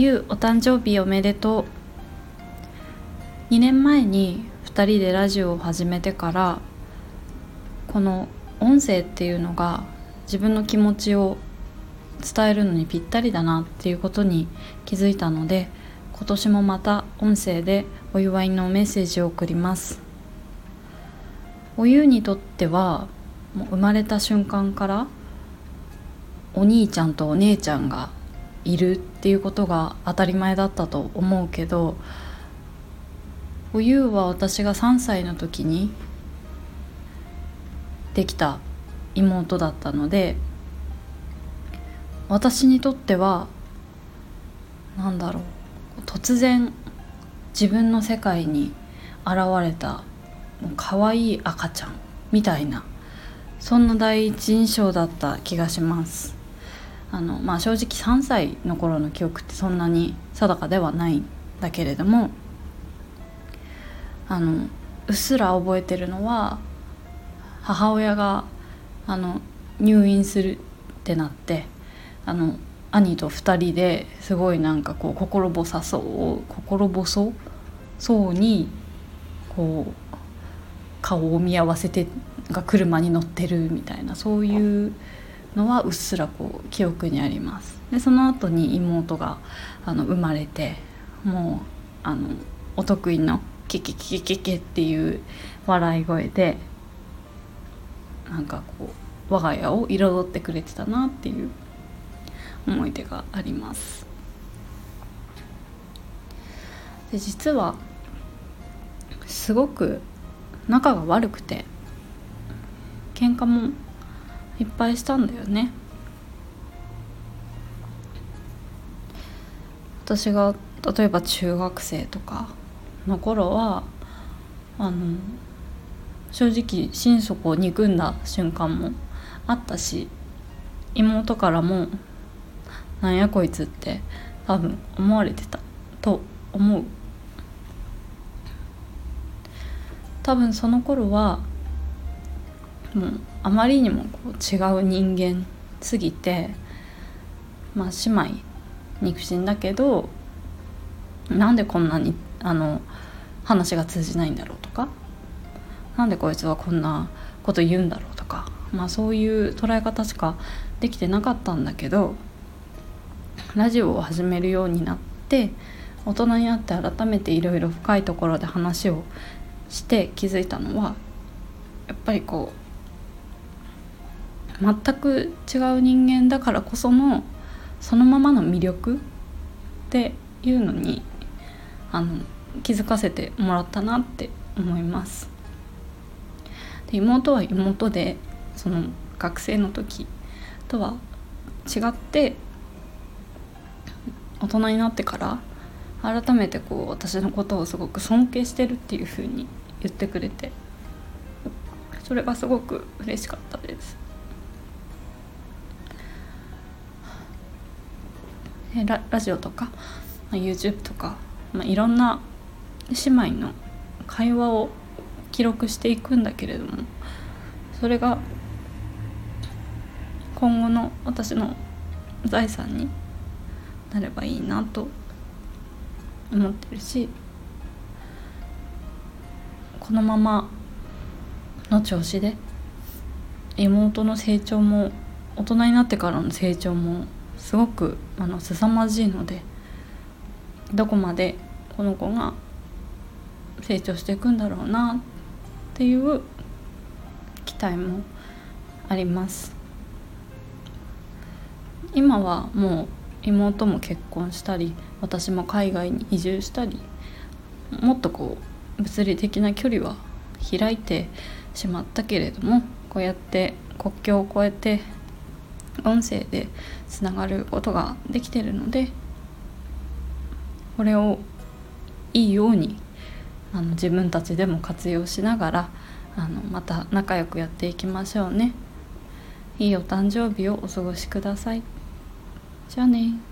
ゆうお誕生日おめでとう。2年前に2人でラジオを始めてからこの音声っていうのが自分の気持ちを伝えるのにぴったりだなっていうことに気づいたので今年もまた音声でお祝いのメッセージを送ります。おゆうにとってはもう生まれた瞬間からお兄ちゃんとお姉ちゃんがいるっていうことが当たり前だったと思うけどおゆうは私が3歳の時にできた妹だったので私にとっては何だろう突然自分の世界に現れた可愛い赤ちゃんみたいなそんな第一印象だった気がします。あの、まあ、正直3歳の頃の記憶ってそんなに定かではないんだけれどもあのうっすら覚えてるのは母親があの入院するってなってあの兄と2人ですごいなんかこう心細そう心細そうにこう顔を見合わせてが車に乗ってるみたいなそういうのはうっすらこう記憶にあります。でその後に妹があの生まれてもうあのお得意の「ケケケケケケ」っていう笑い声でなんかこう我が家を彩ってくれてたなっていう思い出があります。で実はすごく仲が悪くて喧嘩もいっぱいしたんだよね。私が例えば中学生とかの頃はあの正直心底を憎んだ瞬間もあったし妹からも「なんやこいつ」って多分思われてたと思う。多分その頃はもうあまりにもこう違う人間すぎてまあ姉妹肉親だけどなんでこんなにあの話が通じないんだろうとかなんでこいつはこんなこと言うんだろうとかまあそういう捉え方しかできてなかったんだけどラジオを始めるようになって大人になって改めていろいろ深いところで話をして気づいたのはやっぱりこう全く違う人間だからこそのそのままの魅力っていうのにあの気づかせてもらったなって思います。で妹は妹でその学生の時とは違って大人になってから改めてこう私のことをすごく尊敬してるっていう風に言ってくれてそれがすごく嬉しかったですララジオとか、まあ、YouTube とか、まあ、いろんな姉妹の会話を記録していくんだけれどもそれが今後の私の財産になればいいなと思ってるしこのままの調子で妹の成長も大人になってからの成長もすごくあの凄まじいのでどこまでこの子が成長していくんだろうなっていう期待もあります。今はもう妹も結婚したり私も海外に移住したりもっとこう物理的な距離は開いてしまったけれどもこうやって国境を越えて音声でつながることができてるのでこれをいいようにあの自分たちでも活用しながらあのまた仲良くやっていきましょうね。いいお誕生日をお過ごしください。じゃあね。